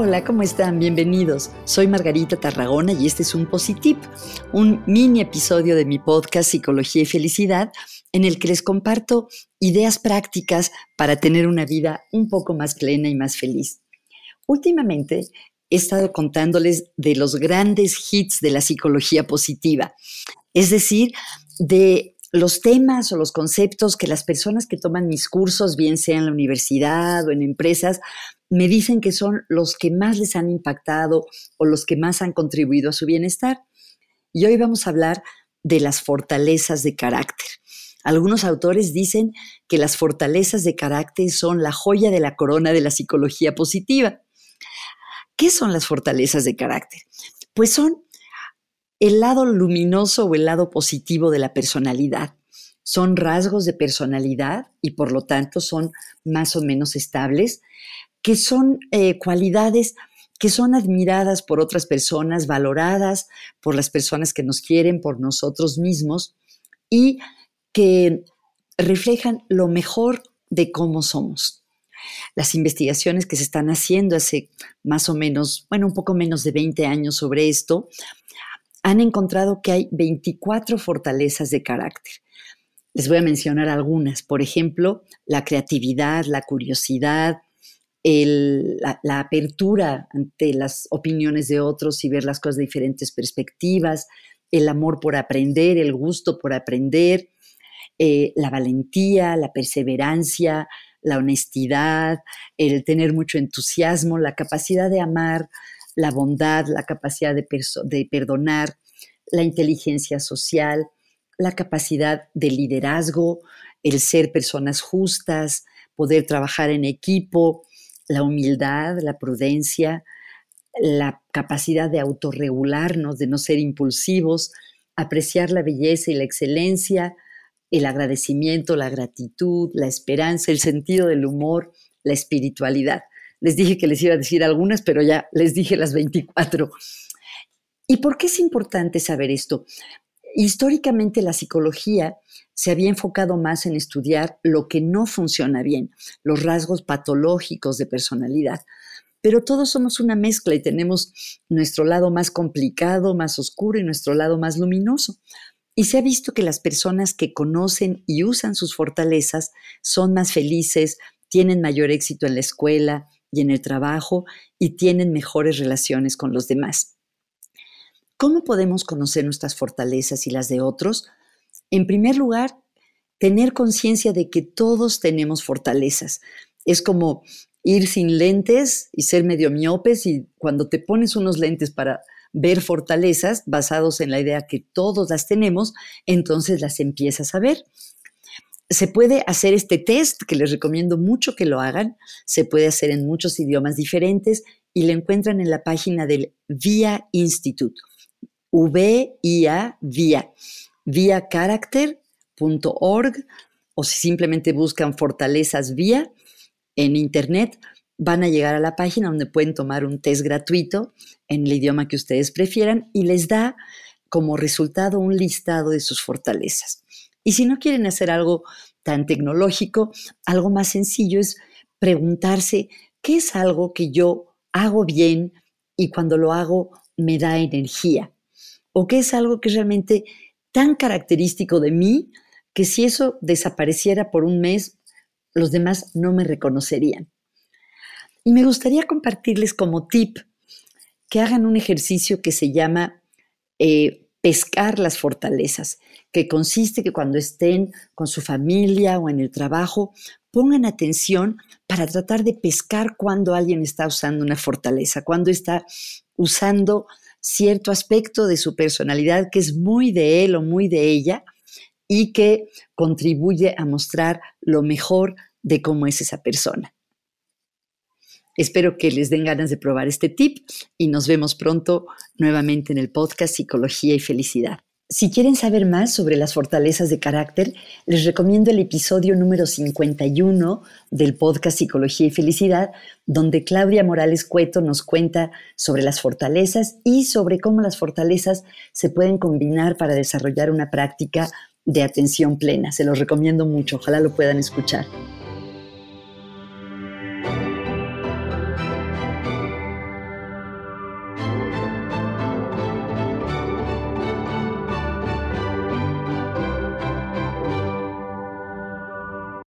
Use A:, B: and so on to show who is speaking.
A: Hola, ¿cómo están? Bienvenidos. Soy Margarita Tarragona y este es un Positip, un mini episodio de mi podcast Psicología y Felicidad, en el que les comparto ideas prácticas para tener una vida un poco más plena y más feliz. Últimamente he estado contándoles de los grandes hits de la psicología positiva, es decir, de los temas o los conceptos que las personas que toman mis cursos, bien sea en la universidad o en empresas, me dicen que son los que más les han impactado o los que más han contribuido a su bienestar. Y hoy vamos a hablar de las fortalezas de carácter. Algunos autores dicen que las fortalezas de carácter son la joya de la corona de la psicología positiva. ¿Qué son las fortalezas de carácter? Pues son el lado luminoso o el lado positivo de la personalidad. Son rasgos de personalidad y por lo tanto son más o menos estables, que son eh, cualidades que son admiradas por otras personas, valoradas por las personas que nos quieren, por nosotros mismos y que reflejan lo mejor de cómo somos. Las investigaciones que se están haciendo hace más o menos, bueno, un poco menos de 20 años sobre esto, han encontrado que hay 24 fortalezas de carácter. Les voy a mencionar algunas. Por ejemplo, la creatividad, la curiosidad, la, apertura ante las opiniones de otros y ver las cosas de diferentes perspectivas, el amor por aprender, el gusto por aprender, eh, la valentía, la perseverancia, la honestidad, el tener mucho entusiasmo, la capacidad de amar, la bondad, la capacidad de, de perdonar, la inteligencia social, la capacidad de liderazgo, el ser personas justas, poder trabajar en equipo, la humildad, la prudencia, la capacidad de autorregularnos, de no ser impulsivos, apreciar la belleza y la excelencia, el agradecimiento, la gratitud, la esperanza, el sentido del humor, la espiritualidad. Les dije que les iba a decir algunas, pero ya les dije las 24. ¿Y por qué es importante saber esto? Históricamente la psicología se había enfocado más en estudiar lo que no funciona bien, los rasgos patológicos de personalidad. Pero todos somos una mezcla y tenemos nuestro lado más complicado, más oscuro y nuestro lado más luminoso. Y se ha visto que las personas que conocen y usan sus fortalezas son más felices, tienen mayor éxito en la escuela y en el trabajo y tienen mejores relaciones con los demás. ¿Cómo podemos conocer nuestras fortalezas y las de otros? En primer lugar, tener conciencia de que todos tenemos fortalezas. Es como ir sin lentes y ser medio miopes y cuando te pones unos lentes para ver fortalezas basados en la idea que todos las tenemos, entonces las empiezas a ver. Se puede hacer este test, que les recomiendo mucho que lo hagan, se puede hacer en muchos idiomas diferentes y lo encuentran en la página del VIA Institute, V-I-A, VIA viacharacter.org o si simplemente buscan Fortalezas Vía en Internet, van a llegar a la página donde pueden tomar un test gratuito en el idioma que ustedes prefieran y les da como resultado un listado de sus fortalezas. Y si no quieren hacer algo tan tecnológico, algo más sencillo es preguntarse qué es algo que yo hago bien y cuando lo hago me da energía o qué es algo que realmente tan característico de mí que si eso desapareciera por un mes, los demás no me reconocerían. Y me gustaría compartirles como tip que hagan un ejercicio que se llama eh, pescar las fortalezas, que consiste que cuando estén con su familia o en el trabajo, pongan atención para tratar de pescar cuando alguien está usando una fortaleza, cuando está usando cierto aspecto de su personalidad que es muy de él o muy de ella y que contribuye a mostrar lo mejor de cómo es esa persona. Espero que les den ganas de probar este tip y nos vemos pronto nuevamente en el podcast Psicología y Felicidad. Si quieren saber más sobre las fortalezas de carácter, les recomiendo el episodio número 51 del podcast Psicología y Felicidad, donde Claudia Morales Cueto nos cuenta sobre las fortalezas y sobre cómo las fortalezas se pueden combinar para desarrollar una práctica de atención plena. Se los recomiendo mucho, ojalá lo puedan escuchar.